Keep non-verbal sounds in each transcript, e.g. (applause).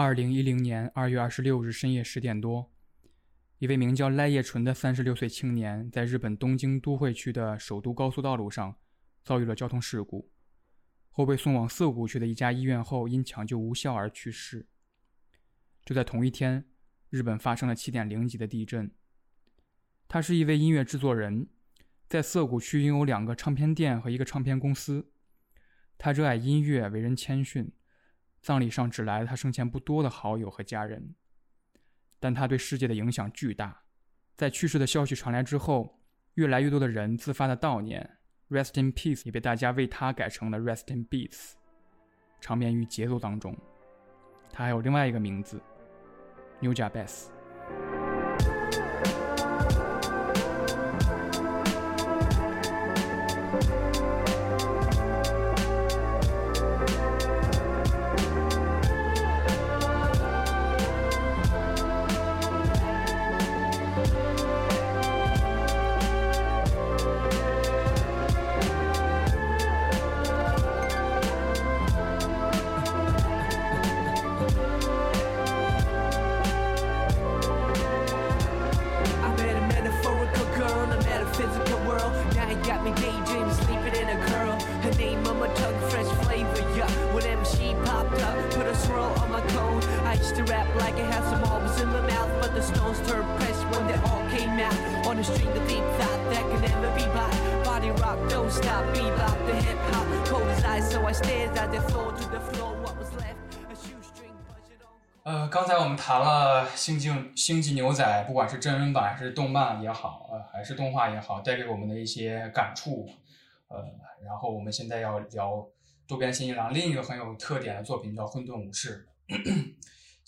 二零一零年二月二十六日深夜十点多，一位名叫赖叶纯的三十六岁青年，在日本东京都会区的首都高速道路上遭遇了交通事故，后被送往涩谷区的一家医院后，因抢救无效而去世。就在同一天，日本发生了七点零级的地震。他是一位音乐制作人，在涩谷区拥有两个唱片店和一个唱片公司。他热爱音乐，为人谦逊。葬礼上只来了他生前不多的好友和家人，但他对世界的影响巨大。在去世的消息传来之后，越来越多的人自发的悼念，“Rest in Peace” 也被大家为他改成了 “Rest in Beats”，长眠于节奏当中。他还有另外一个名字，New 呃，刚才我们谈了《星际星际牛仔》，不管是真人版还是动漫也好，呃，还是动画也好，带给我们的一些感触。呃，然后我们现在要聊渡边信一郎另一个很有特点的作品，叫《混沌武士》。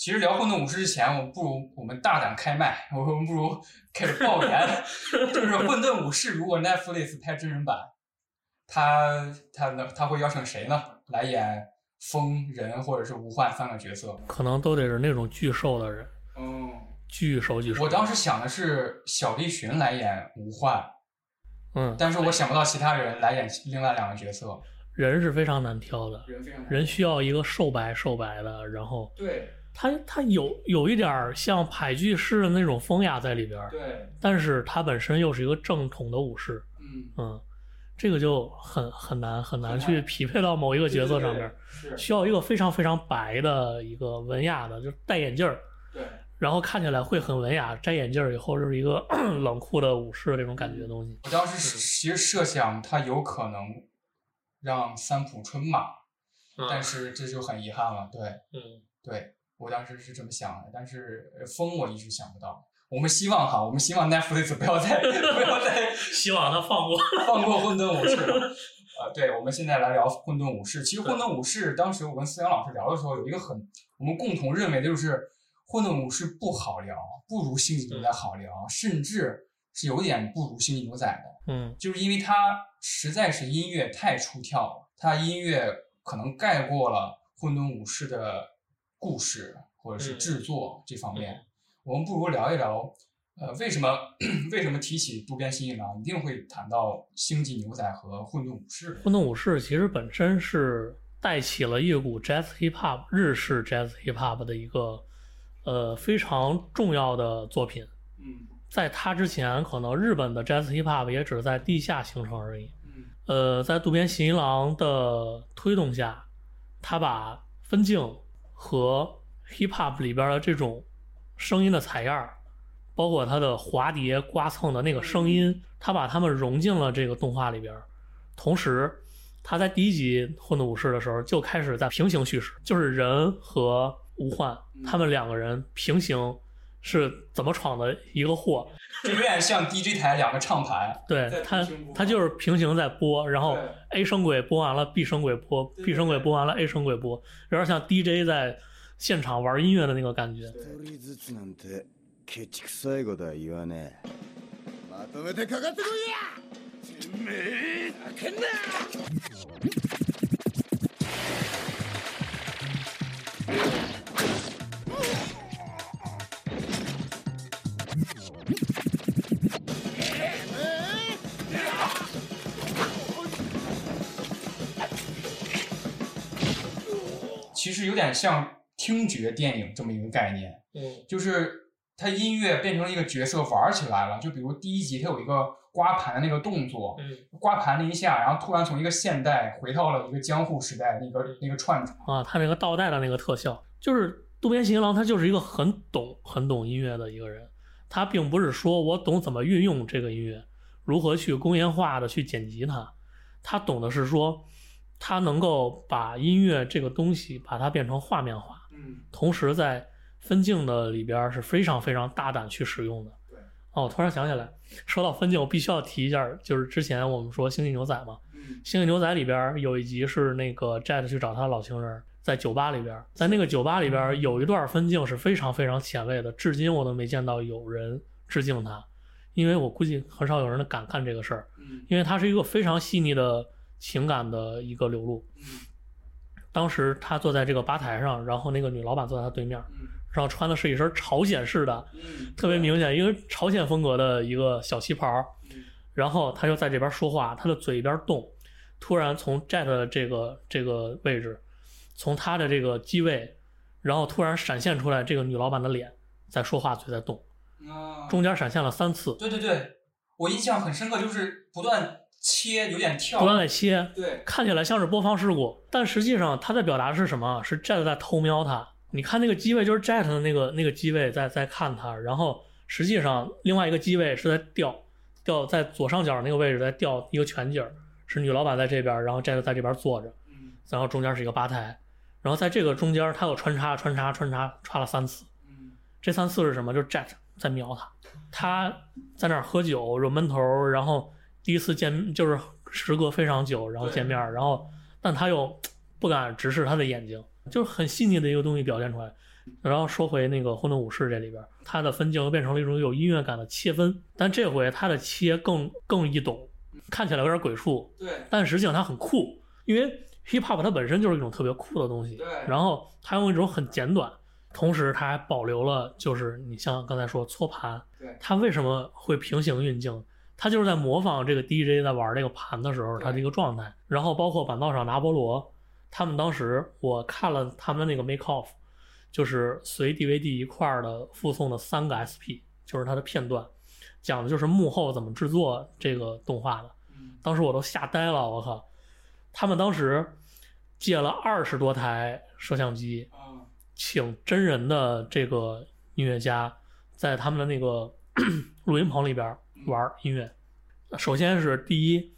其实聊《混沌武士》之前，我们不如我们大胆开麦，我们不如 (laughs) 开始爆言，就是《混沌武士》如果 Netflix 拍真人版，他他能他会邀请谁呢？来演？风人或者是无幻三个角色，可能都得是那种巨瘦的人。嗯，巨瘦巨瘦。我当时想的是小栗旬来演无幻，嗯，但是我想不到其他人来演另外两个角色。人是非常难挑的，人非常人需要一个瘦白瘦白的，然后对他他有有一点像俳句式的那种风雅在里边，对，但是他本身又是一个正统的武士，嗯嗯。这个就很很难很难去匹配到某一个角色上面，需要一个非常非常白的一个文雅的，就戴眼镜儿，对，然后看起来会很文雅。摘眼镜儿以后就是一个 (coughs) 冷酷的武士那种感觉的东西。我当时其实设想他有可能让三浦春马，但是这就很遗憾了。对，嗯，对我当时是这么想的，但是风我一直想不到。我们希望哈，我们希望 Netflix 不要再不要再 (laughs) 希望他放过 (laughs) 放过混沌武士。呃，对，我们现在来聊混沌武士。其实混沌武士当时我跟思阳老师聊的时候，有一个很我们共同认为的就是混沌武士不好聊，不如星际牛仔好聊，甚至是有点不如星际牛仔的。嗯，就是因为它实在是音乐太出挑了，它音乐可能盖过了混沌武士的故事或者是制作这方面。我们不如聊一聊，呃，为什么 (clears throat) 为什么提起渡边信一郎，一定会谈到星际牛仔和混沌武士？混沌武士其实本身是带起了一股 Jazz Hip Hop 日式 Jazz Hip Hop 的一个呃非常重要的作品。嗯，在他之前，可能日本的 Jazz Hip Hop 也只是在地下形成而已。嗯，呃，在渡边信一郎的推动下，他把分镜和 Hip Hop 里边的这种声音的采样，包括它的滑碟刮蹭的那个声音，他把它们融进了这个动画里边。同时，他在第一集《混沌武士》的时候就开始在平行叙事，就是人和无幻他们两个人平行是怎么闯的一个祸，就有点像 DJ 台两个唱盘。对它它就是平行在播，然后 A 声轨播完了，B 声轨播，B 声轨播完了，A 声轨播，有点像 DJ 在。现场玩音乐的那个感觉。实有点像。听觉电影这么一个概念，嗯就是它音乐变成了一个角色玩起来了。就比如第一集，它有一个刮盘的那个动作，嗯刮盘了一下，然后突然从一个现代回到了一个江户时代那个那个串场。啊，他那个倒带的那个特效，就是渡边信一郎，他就是一个很懂很懂音乐的一个人。他并不是说我懂怎么运用这个音乐，如何去工业化的去剪辑它，他懂的是说，他能够把音乐这个东西把它变成画面化，嗯，同时在分镜的里边是非常非常大胆去使用的。对，哦，我突然想起来，说到分镜，我必须要提一下，就是之前我们说《星际牛仔》嘛，嗯《星际牛仔》里边有一集是那个 Jet 去找他的老情人，在酒吧里边，在那个酒吧里边有一段分镜是非常非常前卫的，至今我都没见到有人致敬他，因为我估计很少有人敢干这个事儿，嗯。因为它是一个非常细腻的情感的一个流露。嗯。当时他坐在这个吧台上，然后那个女老板坐在他对面，嗯。然后穿的是一身朝鲜式的，嗯，特别明显，因为朝鲜风格的一个小旗袍，嗯。然后他就在这边说话，他的嘴一边动，突然从 Jet 的这个这个位置，从他的这个机位，然后突然闪现出来这个女老板的脸在说话，嘴在动，啊，中间闪现了三次，对对对，我印象很深刻，就是不断切，有点跳，不断的切，对，看起来像是播放事故，但实际上他在表达的是什么？是 Jet 在偷瞄他。你看那个机位就是 Jet 的那个那个机位在在看他，然后实际上另外一个机位是在调调在左上角那个位置在调一个全景，是女老板在这边，然后 Jet 在这边坐着，嗯。然后中间是一个吧台，然后在这个中间他有穿插穿插穿插穿了三次，嗯。这三次是什么？就是 Jet 在瞄他，他在那儿喝酒揉闷头，然后第一次见就是时隔非常久，然后见面，然后但他又不敢直视他的眼睛，就是很细腻的一个东西表现出来。然后说回那个《混沌武士》这里边，他的分镜又变成了一种有音乐感的切分，但这回他的切更更易懂，看起来有点鬼畜，对但实际上它很酷，因为 hip hop 它本身就是一种特别酷的东西。对，然后它用一种很简短，同时它还保留了，就是你像刚才说搓盘，对它为什么会平行运镜？它就是在模仿这个 DJ 在玩这个盘的时候，对它这个状态。然后包括板道上拿波罗，他们当时我看了他们那个 make off，就是随 DVD 一块儿的附送的三个 SP，就是它的片段，讲的就是幕后怎么制作这个动画的。嗯当时我都吓呆了，我靠！他们当时借了二十多台摄像机，啊请真人的这个音乐家在他们的那个 (clears throat) 录音棚里边玩音乐。首先是第一，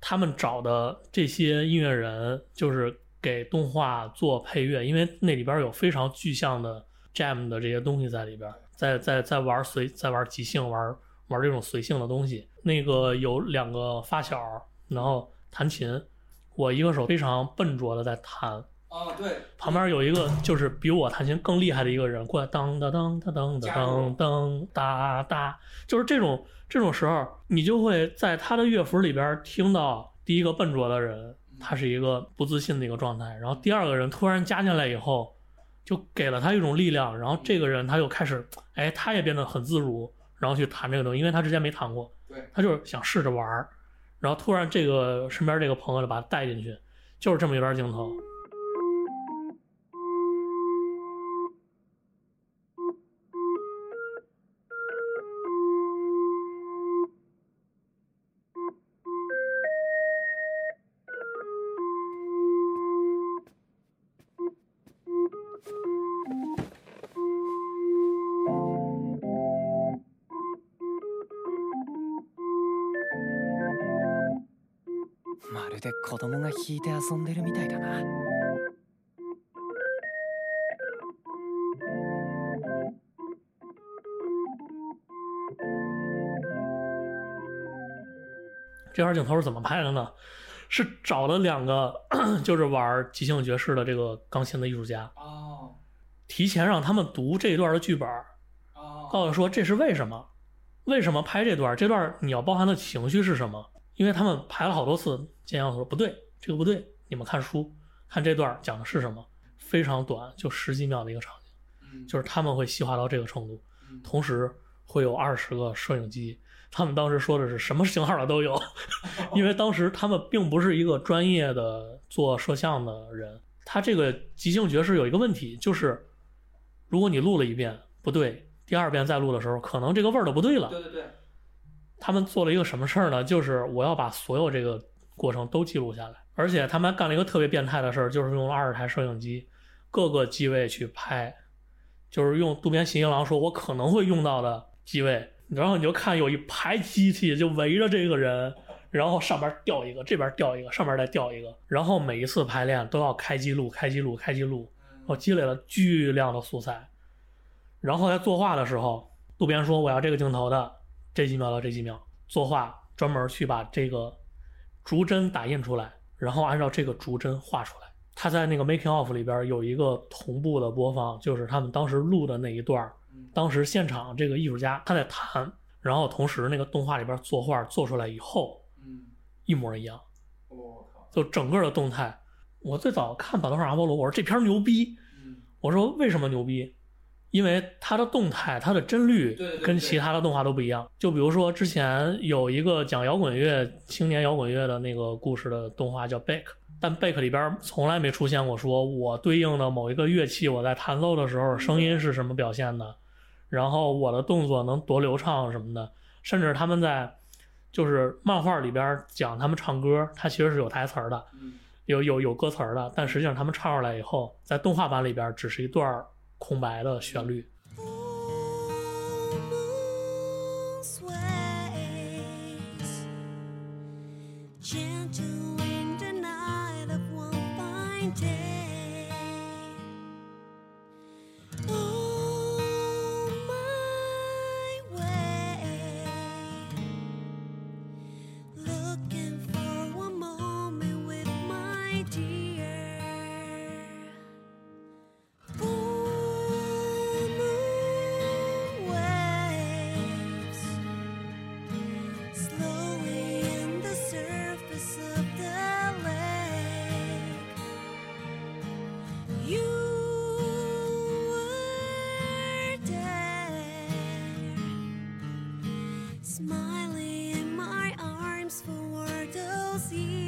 他们找的这些音乐人就是给动画做配乐，因为那里边有非常具象的 jam 的这些东西在里边，在在在玩随在玩即兴玩玩这种随性的东西。那个有两个发小，然后弹琴，我一个手非常笨拙的在弹，啊对，旁边有一个就是比我弹琴更厉害的一个人过来，当当当当当当当哒哒，就是这种这种时候，你就会在他的乐符里边听到第一个笨拙的人，他是一个不自信的一个状态，然后第二个人突然加进来以后，就给了他一种力量，然后这个人他又开始，哎，他也变得很自如，然后去弹这个东西，因为他之前没弹过，对，他就是想试着玩儿，然后突然这个身边这个朋友就把他带进去，就是这么一段镜头。子供が弾いて遊んでるみたいだな这段镜头是怎么拍的呢？是找了两个(clears throat) 就是玩即兴爵士的这个钢琴的艺术家，哦提前让他们读这一段的剧本，哦告诉说这是为什么，为什么拍这段，这段你要包含的情绪是什么？因为他们排了好多次， 建阳说不对，这个不对，你们看书，看这段讲的是什么？非常短，就十几秒的一个场景，嗯就是他们会细化到这个程度，嗯同时会有二十个摄影机。他们当时说的是什么型号的都有，(laughs) 因为当时他们并不是一个专业的做摄像的人。他这个即兴爵士有一个问题，就是如果你录了一遍不对，第二遍再录的时候，可能这个味儿都不对了。对对对，他们做了一个什么事儿呢？就是我要把所有这个过程都记录下来，而且他们还干了一个特别变态的事儿，就是用了二十台摄影机，各个机位去拍，就是用渡边信一郎说我可能会用到的机位，然后你就看有一排机器就围着这个人，然后上边掉一个，这边掉一个，上边再掉一个，然后每一次排练都要开记录、开记录、开记录，然后积累了巨量的素材，然后在作画的时候，渡边说我要这个镜头的这几秒到这几秒，作画专门去把这个逐帧打印出来，然后按照这个逐帧画出来。他在那个 making of 里边有一个同步的播放，就是他们当时录的那一段儿，当时现场这个艺术家他在弹，然后同时那个动画里边作画做出来以后嗯，一模一样，我靠，就整个的动态。我最早看《版图上阿波罗》，我说这片儿牛逼，嗯，我说为什么牛逼？因为它的动态、它的帧率跟其他的动画都不一样。就比如说之前有一个讲摇滚乐、青年摇滚乐的那个故事的动画叫《Bake》，但《Bake》里边从来没出现过说我对应的某一个乐器，我在弹奏的时候声音是什么表现的，然后我的动作能多流畅什么的。甚至他们在就是漫画里边讲他们唱歌，它其实是有台词儿的，嗯，有有有歌词儿的，但实际上他们唱出来以后，在动画版里边只是一段儿空白的旋律。see.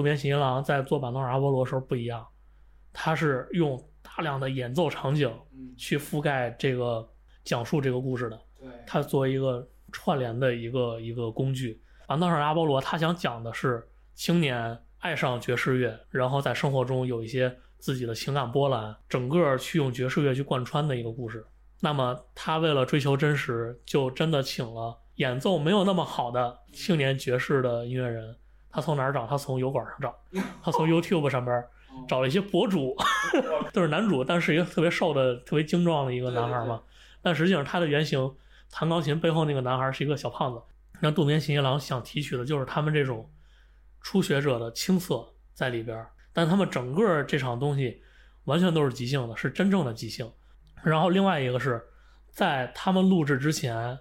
渡边信一郎在做板凳上阿波罗的时候不一样，他是用大量的演奏场景嗯，去覆盖这个讲述这个故事的。对，它作为一个串联的一个一个工具。板凳上阿波罗他想讲的是青年爱上爵士乐，然后在生活中有一些自己的情感波澜，整个去用爵士乐去贯穿的一个故事。那么他为了追求真实，就真的请了演奏没有那么好的青年爵士的音乐人。他从哪儿找？他从油管上找，(laughs) 他从 YouTube 上边找了一些博主，(laughs) 都是男主，但是一个特别瘦的、特别精壮的一个男孩嘛。但实际上他的原型弹钢琴背后那个男孩是一个小胖子。那渡边信一郎想提取的就是他们这种初学者的青涩在里边儿，但他们整个这场东西完全都是即兴的，是真正的即兴。然后另外一个是在他们录制之前，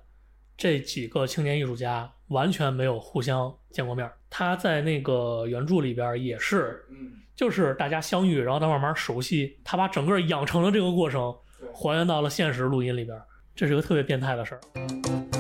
这几个青年艺术家完全没有互相见过面儿。他在那个原著里边儿也是，嗯，就是大家相遇，然后他慢慢熟悉，他把整个养成的这个过程还原到了现实录音里边儿，这是个特别变态的事儿。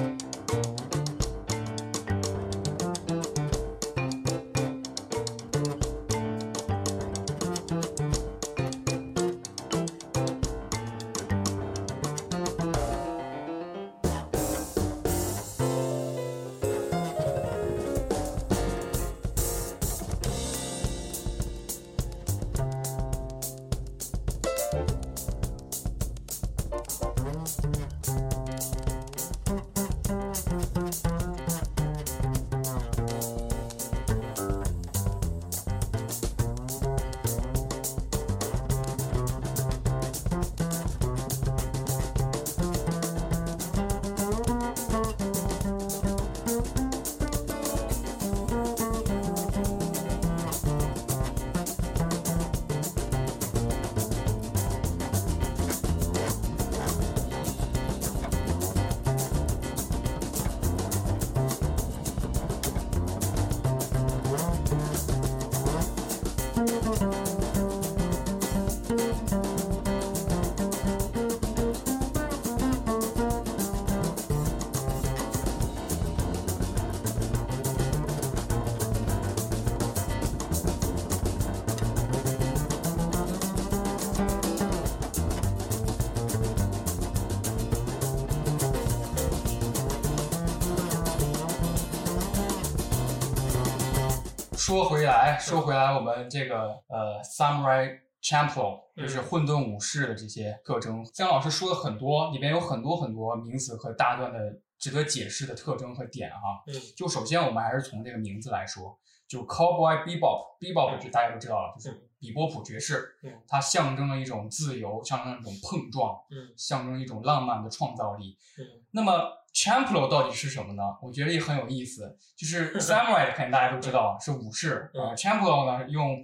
说回来，说回来，我们这个呃，Samurai Champloo 嗯。就是混沌武士的这些特征，姜老师说了很多，里面有很多很多名词和大段的值得解释的特征和点哈。嗯。就首先我们还是从这个名字来说，就 Cowboy Bebop，Bebop 嗯。就大家都知道了，就是比波普爵士，嗯。它象征了一种自由，象征一种碰撞，嗯。象征一种浪漫的创造力。嗯。那么 Champlo 到底是什么呢？我觉得也很有意思。就是 (laughs) Samurai 肯定大家都知道是武士，嗯呃，Champlo 呢用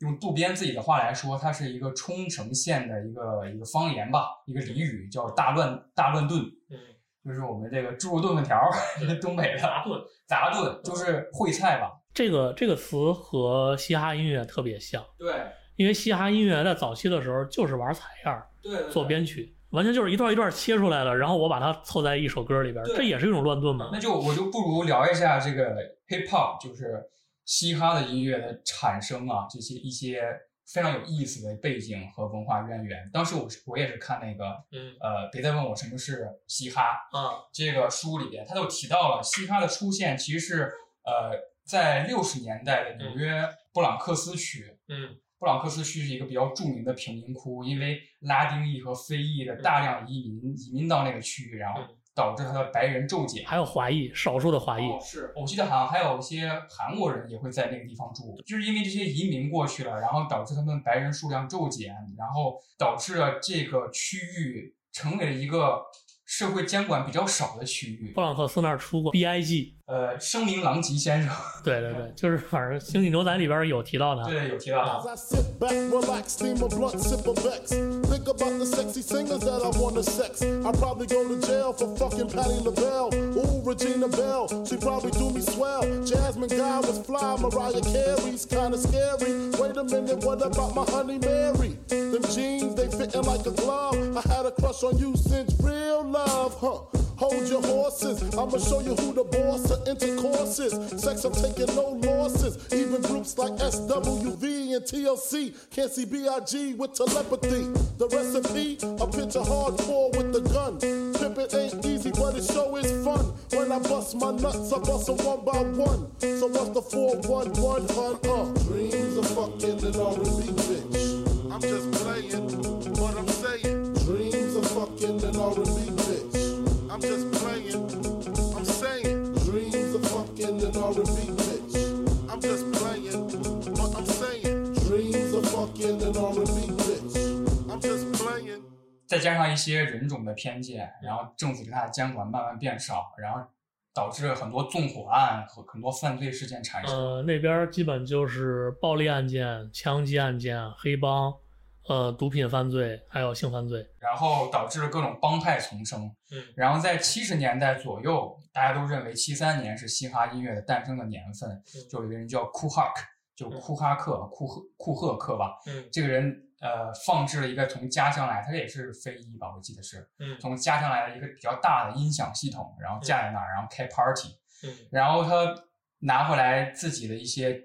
用渡边自己的话来说，它是一个冲绳县的一个一个方言吧，一个俚语叫大乱大乱炖，嗯，就是我们这个猪肉炖粉条儿，(laughs) 东北的杂炖。杂炖，就是烩菜吧。这个这个词和嘻哈音乐特别像，对因为嘻哈音乐在早期的时候就是玩采样儿对做编曲，完全就是一段一段切出来的，然后我把它凑在一首歌里边，对这也是一种乱炖嘛那。就我就不如聊一下这个 hip hop，就是嘻哈的音乐的产生啊，这些一些非常有意思的背景和文化渊源。当时我是我也是看那个嗯呃，别再问我什么是嘻哈啊，这个书里边，他就提到了嘻哈的出现其实是呃在六十年代的纽约布朗克斯区。嗯布朗克斯区是一个比较著名的贫民窟，因为拉丁裔和非裔的大量移民移民到那个区域，然后嗯导致它的白人骤减。还有华裔，少数的华裔。哦，是我记得好像还有一些韩国人也会在那个地方住，就是因为这些移民过去了，然后导致他们白人数量骤减，然后导致了这个区域成为了一个社会监管比较少的区域布。朗克斯那儿出过 B.I.G，呃，声名狼藉先生，对对对，就是反正《星际牛仔》里边有提到他。对，有提到他。Ooh, Regina Bell, she probably do me swell. Jasmine Guy was fly, Mariah Carey's kinda scary. Wait a minute, what about my honey Mary? Them jeans, they fitting like a glove. I had a crush on you since real love, huh? Hold your horses, I'ma show you who the boss of intercourse is. Sex, I'm taking no losses. Even groups like SWV and TLC can't see BIG with telepathy. The recipe, a picture hardcore with the gun. Pimpin' ain't easy, but it sure is fun. When I bust my nuts, I bust them one by one. So what's the 411 hun? Uh, dreams of fucking an R&B bitch. I'm just playing what I'm saying. Dreams of fucking an R&B bitch. 再加上一些人种的偏见，然后政府对它的监管慢慢变少，然后导致很多纵火案和很多犯罪事件产生。呃，那边基本就是暴力案件、枪击案件、黑帮，呃，毒品犯罪，还有性犯罪。然后导致了各种帮派丛生。嗯然后在七十年代左右，大家都认为七三年是嘻哈音乐的诞生的年份，嗯就有一个人叫库哈克，就库哈克、库赫库赫克吧。嗯这个人呃放置了一个从家乡来，他也是非裔吧，我记得是嗯从家乡来的一个比较大的音响系统，然后架在那儿，然后开 party。嗯然后他拿回来自己的一些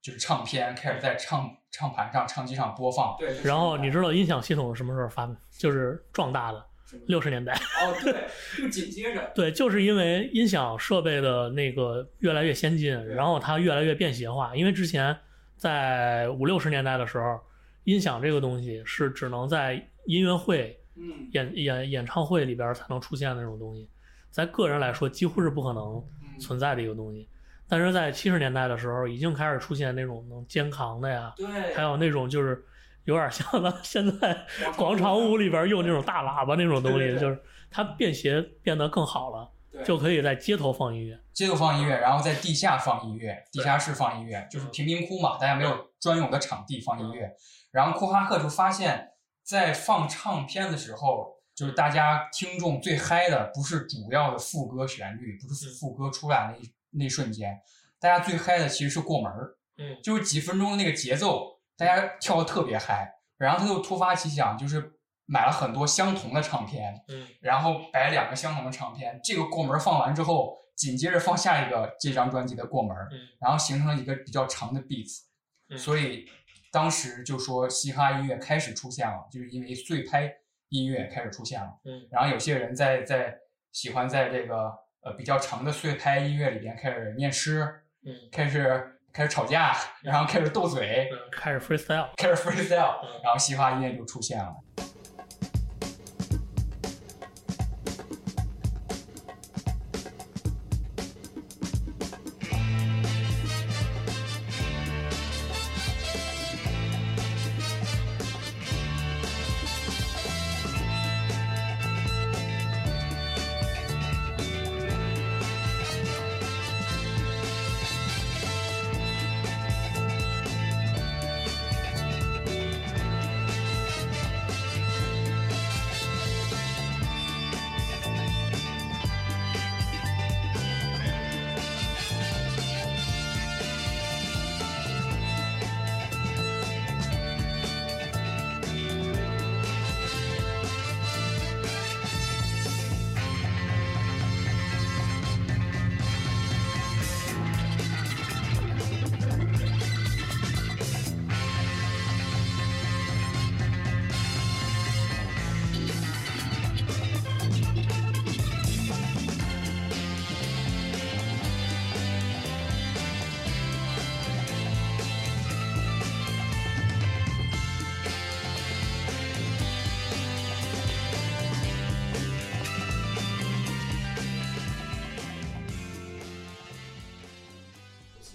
就是唱片，开始在唱唱盘上、唱机上播放。对然后你知道音响系统是什么时候发明？就是壮大的，六十年代。哦，对，就紧接着，(laughs) 对，就是因为音响设备的那个越来越先进，然后它越来越便携化。因为之前在五六十年代的时候，音响这个东西是只能在音乐会、嗯演演演唱会里边才能出现的那种东西，在个人来说几乎是不可能嗯，存在的一个东西。但是在七十年代的时候，已经开始出现那种能肩扛的呀，对，还有那种就是有点像咱现在广场舞里边用那种大喇叭那种东西，对对对就是它便携变得更好了，对就可以在街头放音乐。街头放音乐，然后在地下放音乐，地下室放音乐，就是贫民窟嘛，大家没有专有的场地放音乐。然后库哈克就发现，在放唱片的时候，就是大家听众最嗨的不是主要的副歌旋律，不是副歌出来那一那瞬间，大家最嗨的其实是过门儿，嗯就是几分钟的那个节奏，大家跳的特别嗨。然后他就突发奇想，就是买了很多相同的唱片，嗯然后摆两个相同的唱片，这个过门放完之后，紧接着放下一个这张专辑的过门，嗯然后形成了一个比较长的 beats，、嗯所以当时就说嘻哈音乐开始出现了，就是因为碎拍音乐开始出现了，嗯然后有些人在在喜欢在这个呃比较长的碎拍音乐里边开始念诗，嗯开始开始吵架，然后开始斗嘴，嗯，开始 freestyle，开始 freestyle，嗯然后嘻哈音乐就出现了。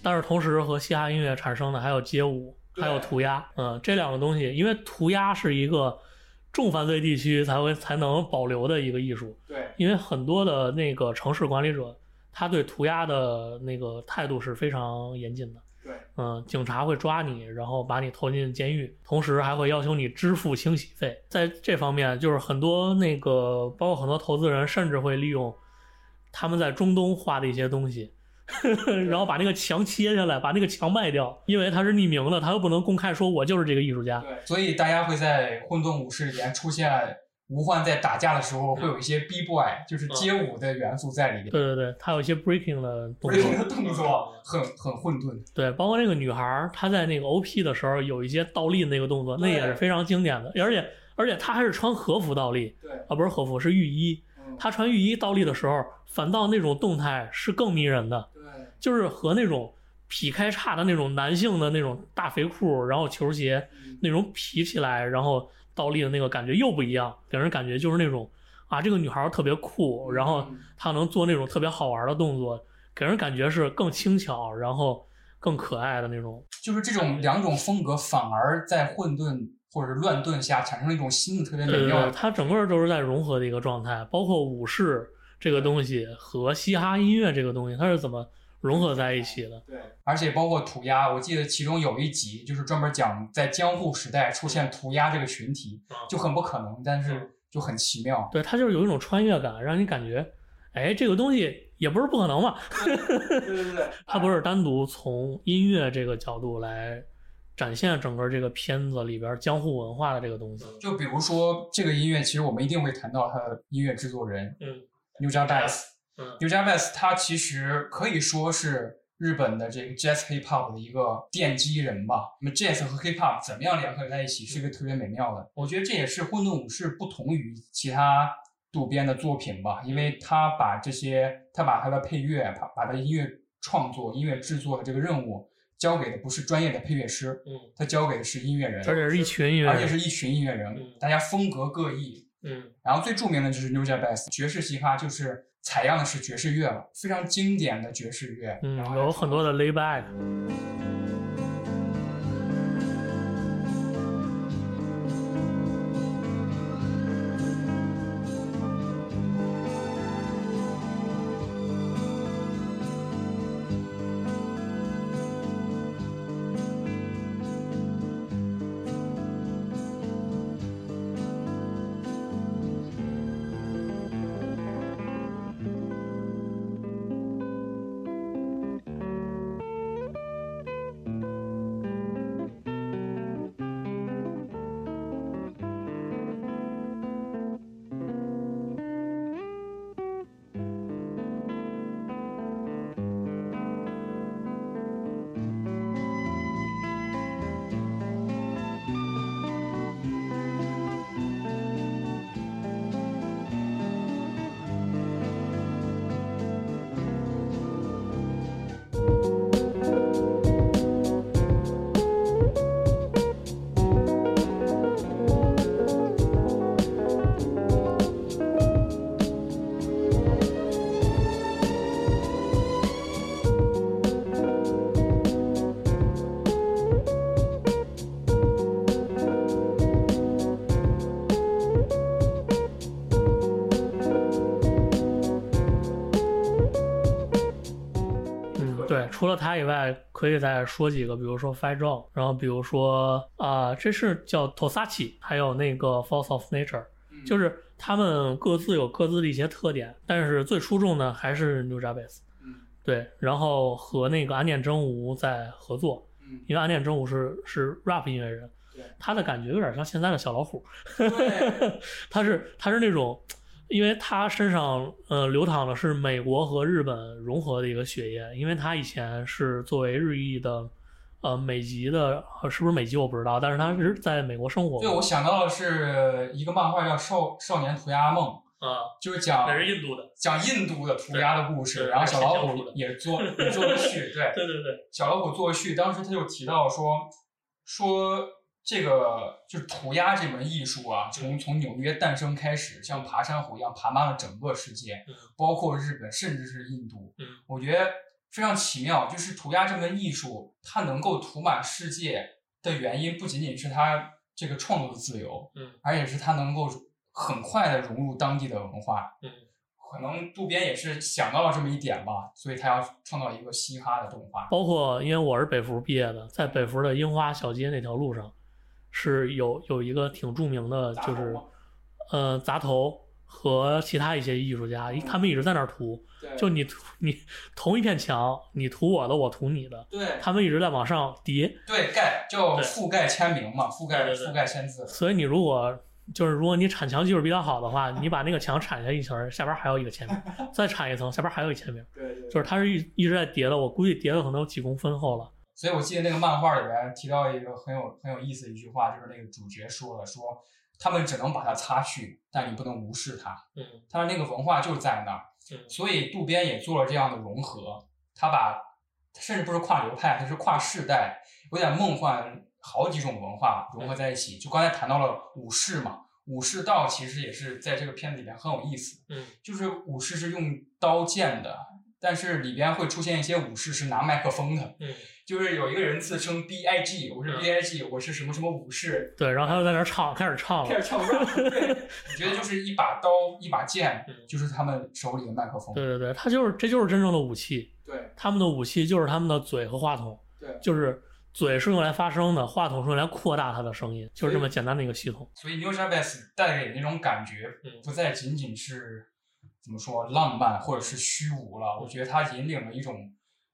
但是同时和嘻哈音乐产生的还有街舞，还有涂鸦，嗯，这两个东西，因为涂鸦是一个重犯罪地区才会才能保留的一个艺术，对，因为很多的那个城市管理者，他对涂鸦的那个态度是非常严谨的。对，嗯，警察会抓你，然后把你投进监狱，同时还会要求你支付清洗费。在这方面，就是很多那个，包括很多投资人，甚至会利用他们在中东画的一些东西，(laughs) 然后把那个墙切下来，把那个墙卖掉，因为他是匿名的，他又不能公开说我就是这个艺术家。对，所以大家会在混沌武士里面出现吴焕在打架的时候会有一些 B boy，就是街舞的元素在里面。对对对，他有一些 breaking 的动 breaking 作的，动作很很混沌。对，包括那个女孩儿，她在那个 OP 的时候有一些倒立的那个动作，那也是非常经典的，而且而且她还是穿和服倒立对，啊，不是和服，是浴衣。嗯她穿浴衣倒立的时候，反倒那种动态是更迷人的，对就是和那种劈开叉的那种男性的那种大肥裤，然后球鞋嗯那种劈起来，然后倒立的那个感觉又不一样，给人感觉就是那种啊，这个女孩儿特别酷，然后嗯她能做那种特别好玩的动作，给人感觉是更轻巧，然后更可爱的那种。就是这种两种风格反而在混沌或者是乱炖下产生了一种新的特别美妙的。它整个都是在融合的一个状态，包括武士这个东西和嘻哈音乐这个东西，它是怎么融合在一起的？对，而且包括涂鸦，我记得其中有一集就是专门讲在江户时代出现涂鸦这个群体，嗯就很不可能，但是就很奇妙。对，它就是有一种穿越感，让你感觉，哎，这个东西也不是不可能嘛。(laughs) 对对对，(laughs) 它不是单独从音乐这个角度来展现整个这个片子里边江户文化的这个东西。就比如说这个音乐，其实我们一定会谈到它的音乐制作人嗯 Bass。嗯 Nuja Bass 他其实可以说是日本的这个 Jazz Hip Hop 的一个奠基人吧。那么 Jazz 和 Hip Hop 怎么样联合在一起，是一个特别美妙的。我觉得这也是混沌武士不同于其他渡边的作品吧，因为他把这些，他把他的配乐，把把他的音乐创作、音乐制作的这个任务交给的不是专业的配乐师，嗯，他交给的是音乐人，而且是一群音乐人，而且是一群音乐人，嗯大家风格各异。嗯然后最著名的就是 New Jack Bass 爵士嘻哈，就是采样的是爵士乐了，非常经典的爵士乐。嗯然后，有很多的 layback。除了他以外，可以再说几个，比如说 f i j o 然后比如说啊、这是叫 Tosachi，还有那个 Force of Nature，就是他们各自有各自的一些特点，但是最出众的还是 New Jabez。嗯。对，然后和那个暗恋真吾在合作，嗯，因为暗恋真吾是是 rap 音乐人对，他的感觉有点像现在的小老虎，对，(laughs) 他是他是那种，因为他身上呃流淌的是美国和日本融合的一个血液，因为他以前是作为日裔的呃美籍的，呃是不是美籍我不知道，但是他是在美国生活对，我，想到的是一个漫画叫《少少年涂鸦梦》，啊，就是讲那是印度的，讲印度的涂鸦的故事，然后小老虎也做也做过序，(laughs) 对，对对对，小老虎做序，当时他就提到说说这个就是涂鸦这门艺术啊，从从纽约诞生开始，像爬山虎一样爬满了整个世界嗯，包括日本，甚至是印度。嗯我觉得非常奇妙，就是涂鸦这门艺术，它能够涂满世界的原因，不仅仅是它这个创作的自由，嗯，而且是它能够很快的融入当地的文化，嗯。可能渡边也是想到了这么一点吧，所以他要创造一个嘻哈的动画。包括因为我是北服毕业的，在北服的樱花小街那条路上，是有有一个挺著名的，就是呃杂头和其他一些艺术家，他们一直在那儿涂，就你涂你同一片墙，你涂我的，我涂你的，对他们一直在往上叠，对盖就覆盖签名嘛，覆盖覆盖签字。所以你如果就是如果你铲墙技术比较好的话，你把那个墙铲下一层，下边还有一个签名，再铲一层，下边还有一签名，对对就是它是一一直在叠的，我估计叠的可能有几公分厚了。所以我记得那个漫画里边提到一个很有很有意思的一句话，就是那个主角说了，说他们只能把它擦去，但你不能无视它。嗯他的那个文化就在那儿，嗯所以渡边也做了这样的融合，他把甚至不是跨流派，他是跨世代，有点梦幻，好几种文化融合在一起。就刚才谈到了武士嘛，武士道其实也是在这个片子里面很有意思，嗯就是武士是用刀剑的，但是里边会出现一些武士是拿麦克风的，嗯，就是有一个人自称 B I G，我是嗯。B I G，我是什么什么武士，对，然后他就在那儿唱，开始唱了。开始唱 rap，对，我觉得就是一把刀一把剑嗯，就是他们手里的麦克风，对对对，他就是这就是真正的武器，对他们的武器就是他们的嘴和话筒，对，就是嘴是用来发声的，话筒是用来扩大它的声音，就是这么简单的一个系统。所以 New Jabez 带给那种感觉嗯，不再仅仅是怎么说浪漫或者是虚无嗯了，我觉得它引领了一种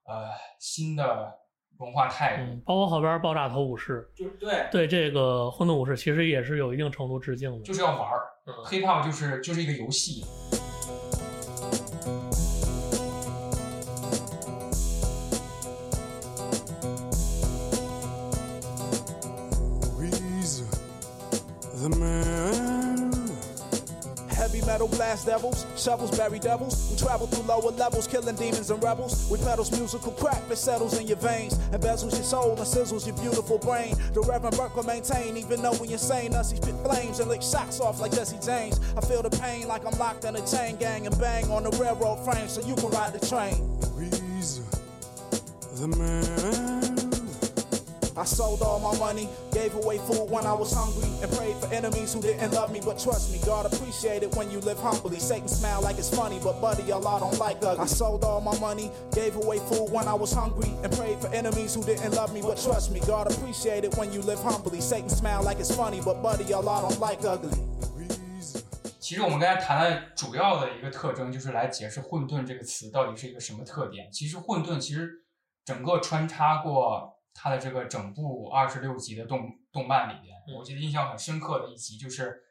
呃新的文化态嗯度，，包括后边爆炸头武士，就对，对这个混沌武士其实也是有一定程度致敬的。就是要玩儿嗯，hip hop 就是就是一个游戏，metal blast devils, shovels bury devils. We travel through lower levels, killing demons and rebels. With pedals musical crack that settles in your veins, embezzles your soul and sizzles your beautiful brain. The Reverend Burke will maintain, even though we insane. Us he spit flames and lick socks off like Jesse James. I feel the pain like I'm locked in a chain gang and bang on the railroad frame so you can ride the train. Weezer, the man. I sold all my money, gave away food when I was hungry, and prayed for enemies who didn't love me. But trust me, God appreciate it when you live humbly. Satan smile like it's funny, but buddy, a lot don't like ugly. I sold all my money, gave away food when I was hungry, and prayed for enemies who didn't love me. But trust me, God appreciate it when you live humbly. Satan smile like it's funny, but buddy, a lot don't like ugly. Weezer, 其实我们刚才谈的主要的一个特征，就是来解释“混沌”这个词到底是一个什么特点。其实混沌其实整个穿插过 它的这个整部二十六集的动动漫里边，嗯。我记得印象很深刻的一集，就是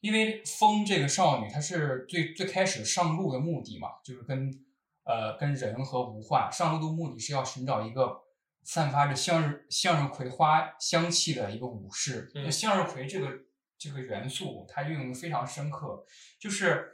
因为风这个少女她是最最开始上路的目的嘛，就是跟呃跟人和无患上路的目的是要寻找一个散发着向日向日葵花香气的一个武士。向日葵这个这个元素，它运用的非常深刻，就是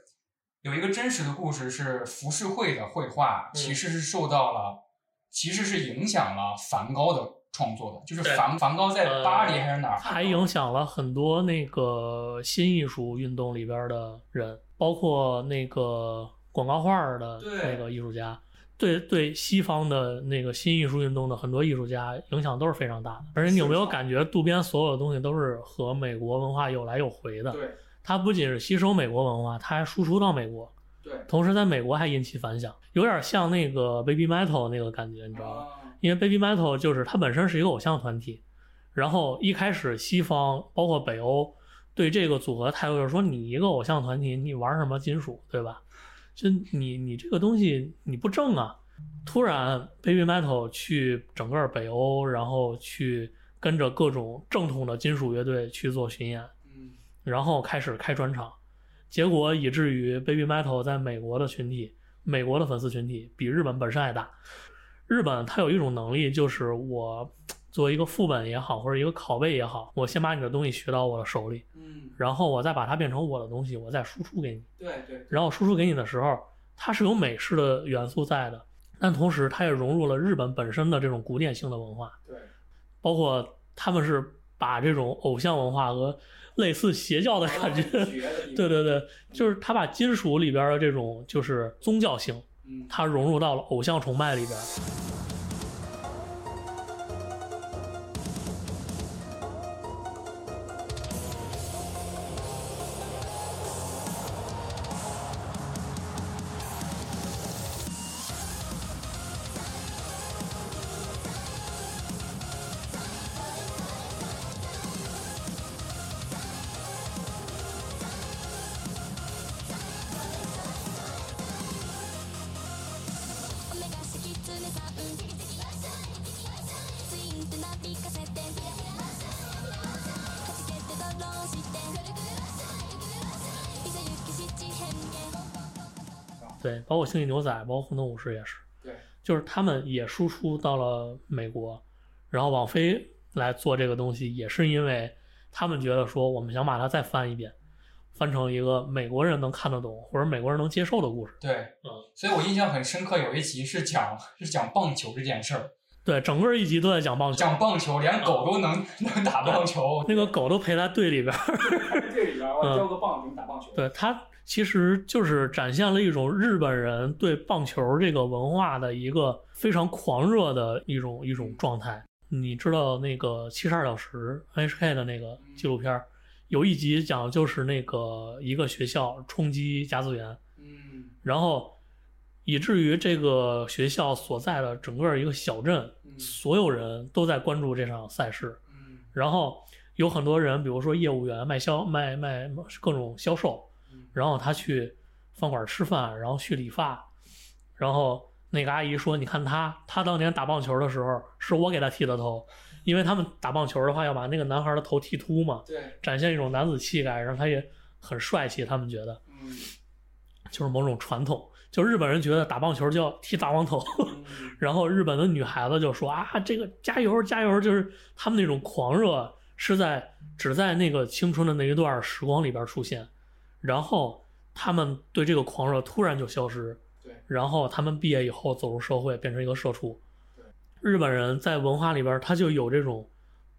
有一个真实的故事是浮世绘的绘画，嗯。其实是受到了，其实是影响了梵高的创作的，就是梵梵高在巴黎还是哪儿，还影响了很多那个新艺术运动里边的人，包括那个广告画儿的对那个艺术家。对对，西方的那个新艺术运动的很多艺术家影响都是非常大的。而且你有没有感觉，渡边所有的东西都是和美国文化有来有回的？对他不仅是吸收美国文化，他还输出到美国。对，同时在美国还引起反响，有点像那个 Baby Metal 那个感觉，你知道吗？因为 Baby Metal 就是它本身是一个偶像团体，然后一开始西方包括北欧对这个组合态度就是说，你一个偶像团体，你玩什么金属，对吧？就你你这个东西你不正啊。突然 Baby Metal 去整个北欧，然后去跟着各种正统的金属乐队去做巡演，嗯然后开始开专场，结果以至于 Baby Metal 在美国的群体，美国的粉丝群体比日本本身还大。日本它有一种能力，就是我作为一个副本也好，或者一个拷贝也好，我先把你的东西学到我的手里，嗯，然后我再把它变成我的东西，我再输出给你。对对，然后输出给你的时候，它是有美式的元素在的，但同时它也融入了日本本身的这种古典性的文化。对，包括他们是把这种偶像文化和类似邪教的感觉，(laughs) 对对对，就是他把金属里边的这种就是宗教性，嗯，它融入到了偶像崇拜里边。对，包括星际牛仔，包括混沌武士也是，对，就是他们也输出到了美国，然后网飞来做这个东西，也是因为他们觉得说我们想把它再翻一遍，翻成一个美国人能看得懂或者美国人能接受的故事。对，嗯，所以我印象很深刻，有一集是讲是讲棒球这件事儿，对，整个一集都在讲棒球，讲棒球，连狗都能 (laughs) 能打棒球，那个狗都陪在队里边儿。(laughs) 队里边我叼个棒给你打棒球。对，它其实就是展现了一种日本人对棒球这个文化的一个非常狂热的一种一种状态。你知道那个七十二小时 NHK 的那个纪录片，有一集讲的就是那个一个学校冲击甲子园，嗯然后以至于这个学校所在的整个一个小镇，嗯所有人都在关注这场赛事。嗯然后有很多人，比如说业务员卖销卖卖各种销售，然后他去饭馆吃饭，然后去理发，然后那个阿姨说：“你看他，他当年打棒球的时候是我给他剃的头，因为他们打棒球的话要把那个男孩的头剃秃嘛，对，展现一种男子气概，然后他也很帅气。他们觉得。嗯。就是某种传统，就日本人觉得打棒球就要剃大光头，(laughs) 然后日本的女孩子就说啊，这个加油加油，就是他们那种狂热是在只在那个青春的那一段时光里边出现，然后他们对这个狂热突然就消失，对，然后他们毕业以后走入社会，变成一个社畜对。日本人在文化里边他就有这种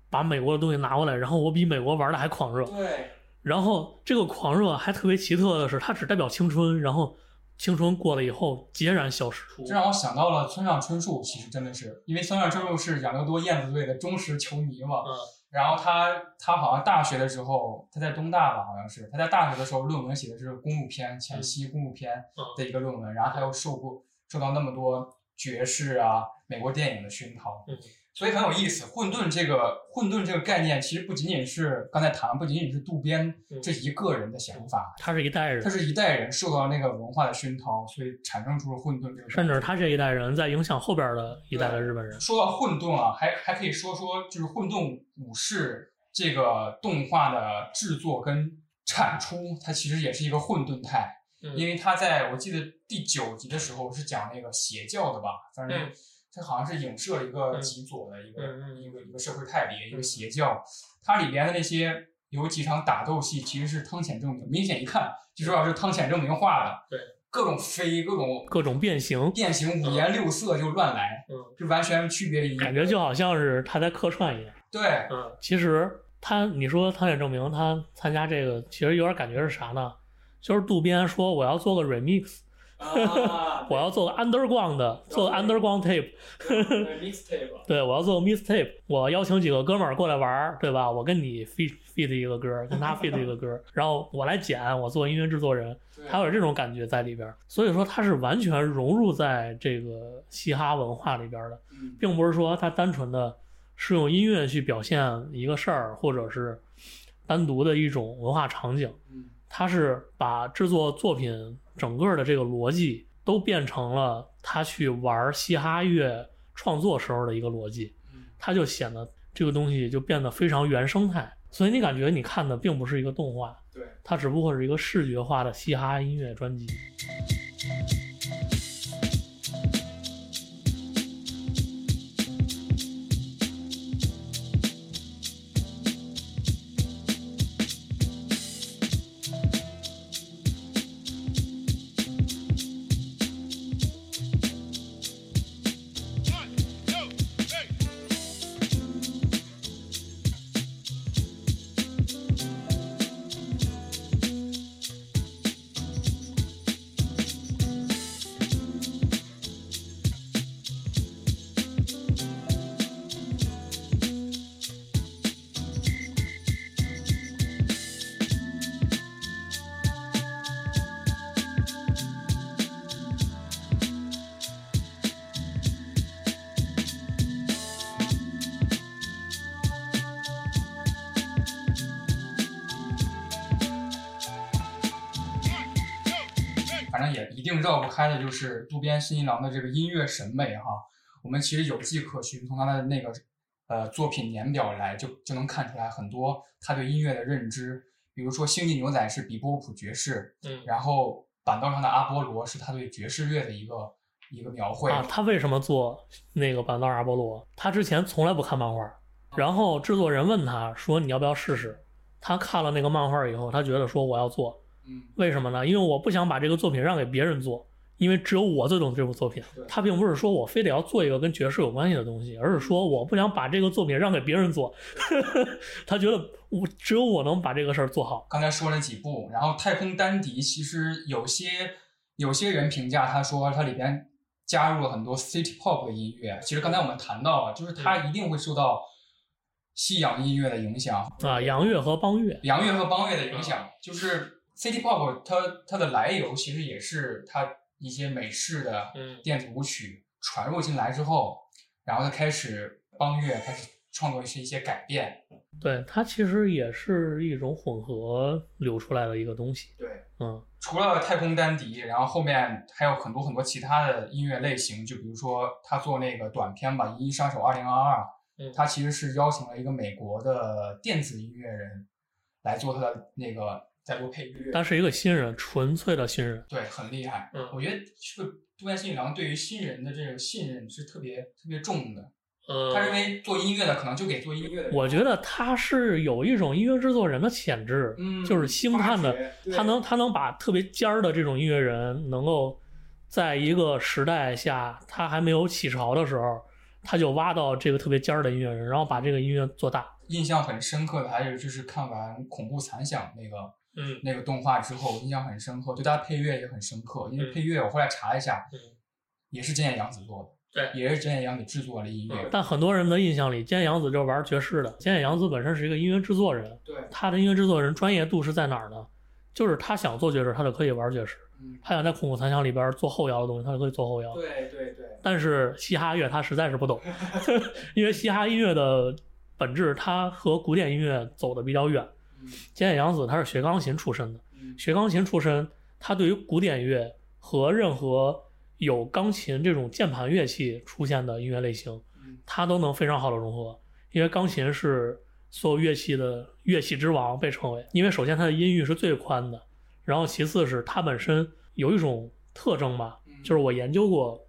把美国的东西拿过来，然后我比美国玩的还狂热，对，然后这个狂热还特别奇特的是，它只代表青春，然后青春过了以后截然消失。这让我想到了村上春树，其实真的是，因为村上春树是养乐多燕子队的忠实球迷嘛。嗯然后他他好像大学的时候，他在东大吧，好像是他在大学的时候论文写的是公路片前西公路片嗯的一个论文，然后他又受过受到那么多爵士啊美国电影的熏陶，嗯所以很有意思。混沌这个混沌这个概念，其实不仅仅是刚才谈，不仅仅是渡边嗯这一个人的想法，他是一代人他，是一代人受到那个文化的熏陶，所以产生出了混沌这个。甚至他这一代人在影响后边的一代的日本人。说到混沌啊，还还可以说说就是混沌武士这个动画的制作跟产出，它其实也是一个混沌态，嗯因为他在我记得第九集的时候是讲那个邪教的吧，反正嗯它好像是影射了一个嗯极左的一个、一个一个社会派别一个邪教，它里边的那些有几场打斗戏其实是汤浅证明，明显一看就知道是汤浅证明画的，对，各种飞各种各种变形，变形五颜六色就乱来，嗯，就完全区别于感觉就好像是他在客串一样。对。嗯，其实他，你说汤浅证明他参加这个，其实有点感觉是啥呢？就是渡边说我要做个 remix，啊 (laughs) 我要做个 underground 的，做个 underground tape，mixtape，对 (laughs) 我要做个 mixtape，我邀请几个哥们儿过来玩儿，对吧？我跟你 feed feed 一个歌，跟他 feed 一个歌，(laughs) 然后我来剪，我做音乐制作人，他有这种感觉在里边儿。所以说他是完全融入在这个嘻哈文化里边儿的，嗯。并不是说他单纯的是用音乐去表现一个事儿，或者是单独的一种文化场景。嗯。他是把制作作品整个的这个逻辑都变成了他去玩嘻哈乐创作时候的一个逻辑，嗯。他就显得这个东西就变得非常原生态，所以你感觉你看的并不是一个动画，对，它只不过是一个视觉化的嘻哈音乐专辑。定绕不开的就是渡边信一郎的这个音乐审美哈。我们其实有迹可循，从他的那个呃作品年表来就就能看出来很多他对音乐的认知。比如说《星际牛仔》是比波普爵士，嗯然后板道上的阿波罗是他对爵士乐的一个一个描绘。啊，他为什么做那个板道阿波罗？他之前从来不看漫画，然后制作人问他说：“你要不要试试？”他看了那个漫画以后，他觉得说我要做，嗯，为什么呢？因为我不想把这个作品让给别人做，因为只有我最懂这部作品。他并不是说我非得要做一个跟爵士有关系的东西，而是说我不想把这个作品让给别人做。(laughs) 他觉得我只有我能把这个事儿做好。刚才说了几部，然后《太空丹迪》其实有些有些人评价他说它里边加入了很多 City Pop 的音乐。其实刚才我们谈到了，就是它一定会受到西洋音乐的影响，啊，洋乐和邦乐，洋乐和邦乐的影响。就是 City Pop 它它的来由其实也是它一些美式的嗯电子舞曲传入进来之后，然后它开始邦乐开始创作一些一些改变。对，它其实也是一种混合流出来的一个东西。对。嗯，除了太空丹迪，然后后面还有很多很多其他的音乐类型，就比如说他做那个短片吧，《银翼杀手二零二二》，嗯他其实是邀请了一个美国的电子音乐人来做他的那个在做配乐，他是一个新人，纯粹的新人。对，很厉害。嗯我觉得这个渡边信一郎对于新人的这个信任是特别特别重的。呃他认为做音乐的可能就给做音乐的人，我觉得他是有一种音乐制作人的潜质，嗯就是星探的他能他能把特别尖儿的这种音乐人，能够在一个时代下他还没有起潮的时候，他就挖到这个特别尖儿的音乐人，然后把这个音乐做大。印象很深刻的，还有就是看完《恐怖残响》那个嗯那个动画之后，印象很深刻，对它配乐也很深刻。因为嗯配乐我后来查一下，嗯也是菅野洋子做的，对也是菅野洋子制作的音乐。但很多人的印象里，菅野洋子就是玩爵士的。菅野洋子本身是一个音乐制作人，对，他的音乐制作人专业度是在哪儿呢？就是他想做爵士，他就可以玩爵士；嗯，他想在恐怖残响里边做后摇的东西，他就可以做后摇。对对对，但是嘻哈乐他实在是不懂，(laughs) 因为嘻哈音乐的本质，它和古典音乐走的比较远。嗯菅野洋子他是学钢琴出身的，嗯学钢琴出身，他对于古典乐和任何有钢琴这种键盘乐器出现的音乐类型，嗯他都能非常好的融合。因为钢琴是所有乐器的乐器之王，被称为。因为首先它的音域是最宽的，然后其次是它本身有一种特征吧，嗯就是我研究过，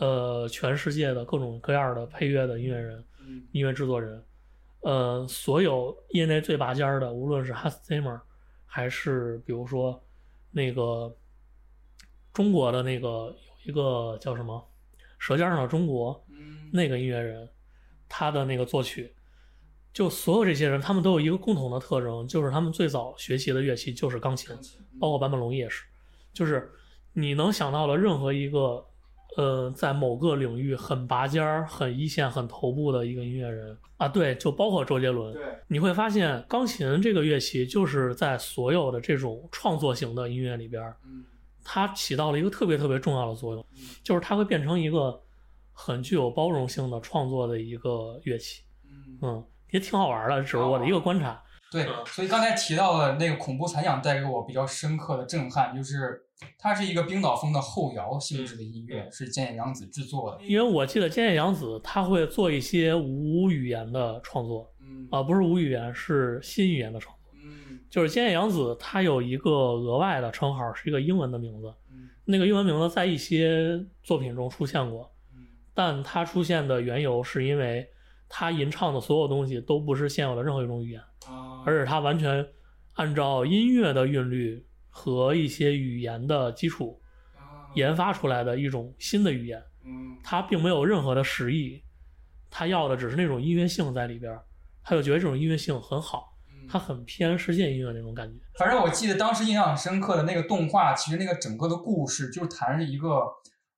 呃，全世界的各种各样的配乐的音乐人、嗯音乐制作人，呃，所有业内最拔尖儿的，无论是 Hans Zimmer，还是比如说那个中国的那个有一个叫什么《舌尖上的中国》嗯。那个音乐人，他的那个作曲，就所有这些人，他们都有一个共同的特征，就是他们最早学习的乐器就是钢琴，包括坂本龙一也是，就是你能想到的任何一个呃，在某个领域很拔尖儿、很一线、很头部的一个音乐人啊，对，就包括周杰伦。对，你会发现，钢琴这个乐器就是在所有的这种创作型的音乐里边儿，嗯它起到了一个特别特别重要的作用，就是它会变成一个很具有包容性的创作的一个乐器。嗯，嗯，也挺好玩的，只是我的一个观察。对，所以刚才提到的那个恐怖残响带给我比较深刻的震撼，就是它是一个冰岛风的后摇性质的音乐，是菅野洋子制作的。因为我记得菅野洋子他会做一些无语言的创作嗯啊、不是无语言，是新语言的创作。嗯就是菅野洋子，她有一个额外的称号，是一个英文的名字。嗯那个英文名字在一些作品中出现过，嗯但它出现的缘由是因为她吟唱的所有东西都不是现有的任何一种语言，啊，而且它完全按照音乐的韵律和一些语言的基础研发出来的一种新的语言。嗯它并没有任何的实意，它要的只是那种音乐性在里边，他就觉得这种音乐性很好，嗯它很偏世界音乐那种感觉。反正我记得当时印象很深刻的那个动画，其实那个整个的故事就是谈着一个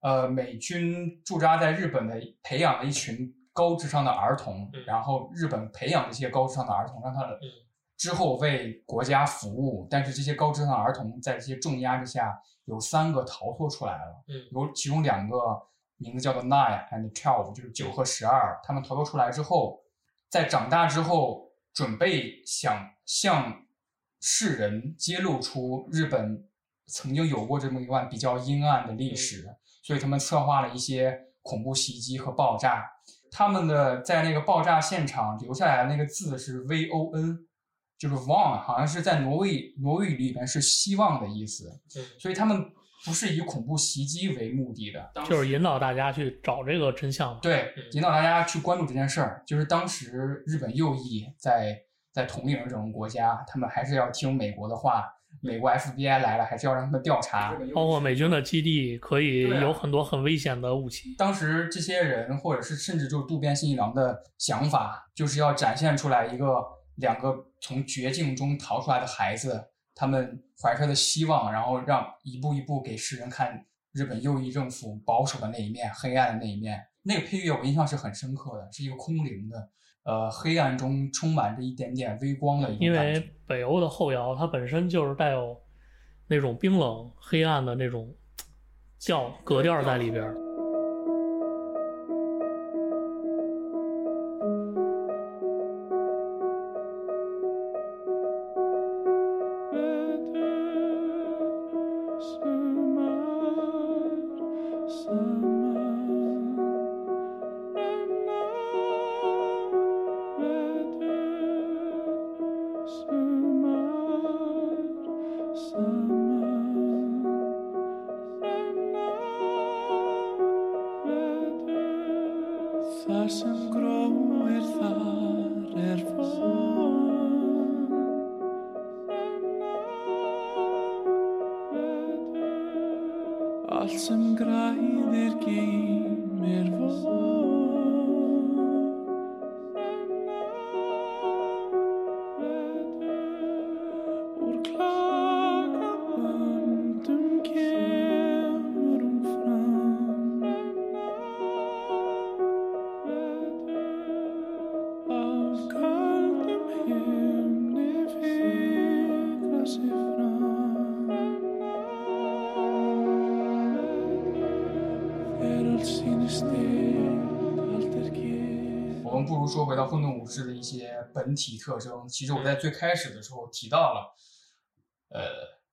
呃美军驻扎在日本的培养了一群高智商的儿童，嗯然后日本培养这些高智商的儿童，让他之后为国家服务。但是这些高智商儿童在这些重压之下，有三个逃脱出来了，嗯有其中两个名字叫做 Nine and Twelve，就是九和十二。他们逃脱出来之后，在长大之后，准备想向世人揭露出日本曾经有过这么一段比较阴暗的历史，所以他们策划了一些恐怖袭击和爆炸。他们的在那个爆炸现场留下来的那个字是 V O N，就是 Von，好像是在挪威挪威语里面是希望的意思，嗯所以他们不是以恐怖袭击为目的的，就是引导大家去找这个真相。对嗯，引导大家去关注这件事儿。就是当时日本右翼在在统领整个国家，他们还是要听美国的话。美国 FBI 来了，还是要让他们调查。包括美军的基地可以有很多很危险的武器。当时这些人，或者是甚至就是渡边信一郎的想法，就是要展现出来一个两个从绝境中逃出来的孩子，他们怀揣的希望，然后让一步一步给世人看日本右翼政府保守的那一面、黑暗的那一面。那个配乐我印象是很深刻的，是一个空灵的，呃，黑暗中充满着一点点微光的一因种感觉。为北欧的后摇，它本身就是带有那种冰冷、黑暗的那种叫格调在里边我们不如说回到混沌武士的一些本体特征。其实我在最开始的时候提到了，呃，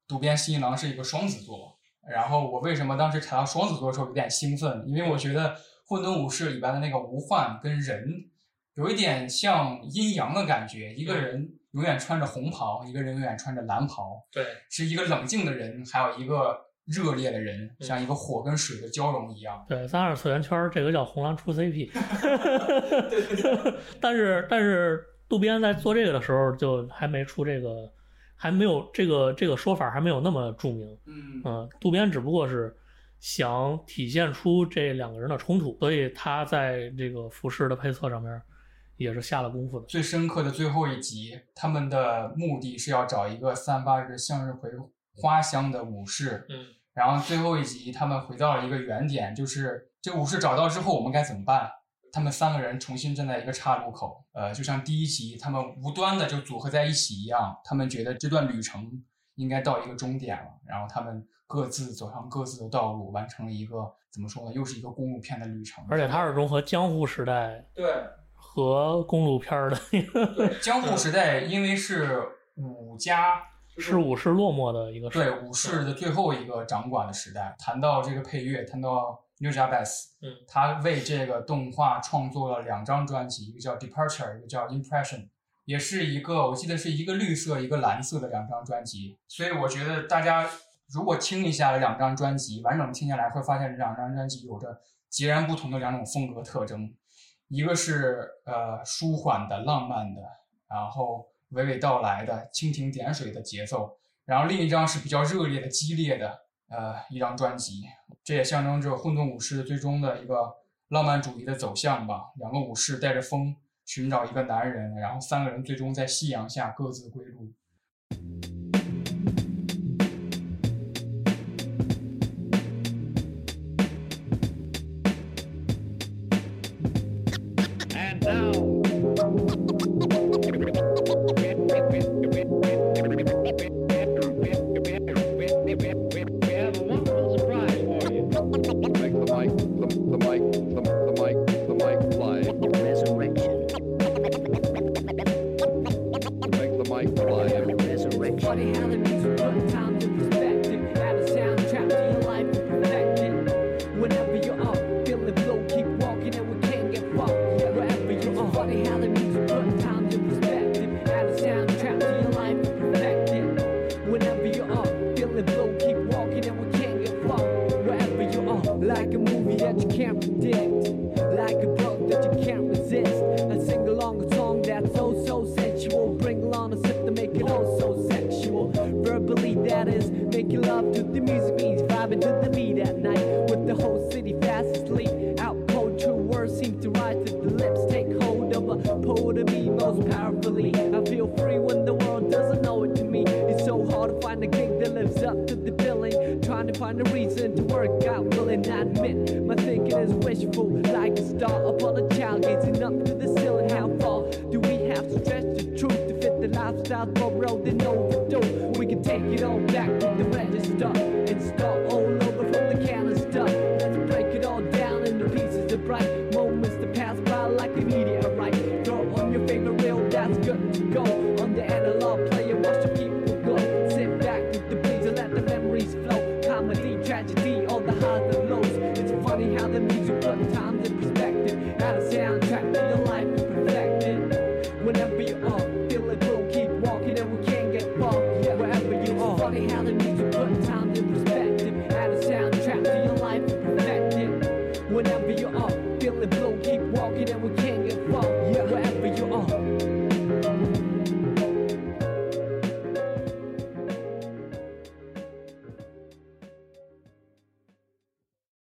渡边信一郎是一个双子座。然后我为什么当时查到双子座的时候有点兴奋？因为我觉得混沌武士里边的那个无患跟人有一点像阴阳的感觉，一个人永远穿着红袍，一个人永远穿着蓝袍，对，是一个冷静的人，还有一个热烈的人，嗯像一个火跟水的交融一样。对，在二次元圈儿这个叫红蓝出 CP。(laughs) (laughs) 但是但是渡边在做这个的时候就还没出这个，还没有这个这个说法还没有那么著名。嗯嗯，渡边只不过是想体现出这两个人的冲突，所以他在这个服饰的配色上面也是下了功夫的。最深刻的最后一集，他们的目的是要找一个散发着向日葵花香的武士，嗯然后最后一集他们回到了一个原点，就是这武士找到之后我们该怎么办？他们三个人重新站在一个岔路口，呃，就像第一集他们无端的就组合在一起一样，他们觉得这段旅程应该到一个终点了，然后他们各自走上各自的道路，完成了一个怎么说呢，又是一个公路片的旅程。而且它是融合江户时代对和公路片儿的，(laughs) 对，江户时代因为是武家是武士落寞的一个时代对武士的最后一个掌管的时代。谈到这个配乐，谈到 New j a b e s 嗯，他为这个动画创作了两张专辑，一个叫 Departure，一个叫 Impression，也是一个我记得是一个绿色一个蓝色的两张专辑。所以我觉得大家如果听一下这两张专辑，完整听下来会发现这两张专辑有着截然不同的两种风格特征，一个是呃舒缓的、浪漫的，然后娓娓道来的、蜻蜓点水的节奏，然后另一张是比较热烈的、激烈的，呃一张专辑，这也象征着混沌武士最终的一个浪漫主义的走向吧。两个武士带着风寻找一个男人，然后三个人最终在夕阳下各自归路。A movie that you can't predict, like a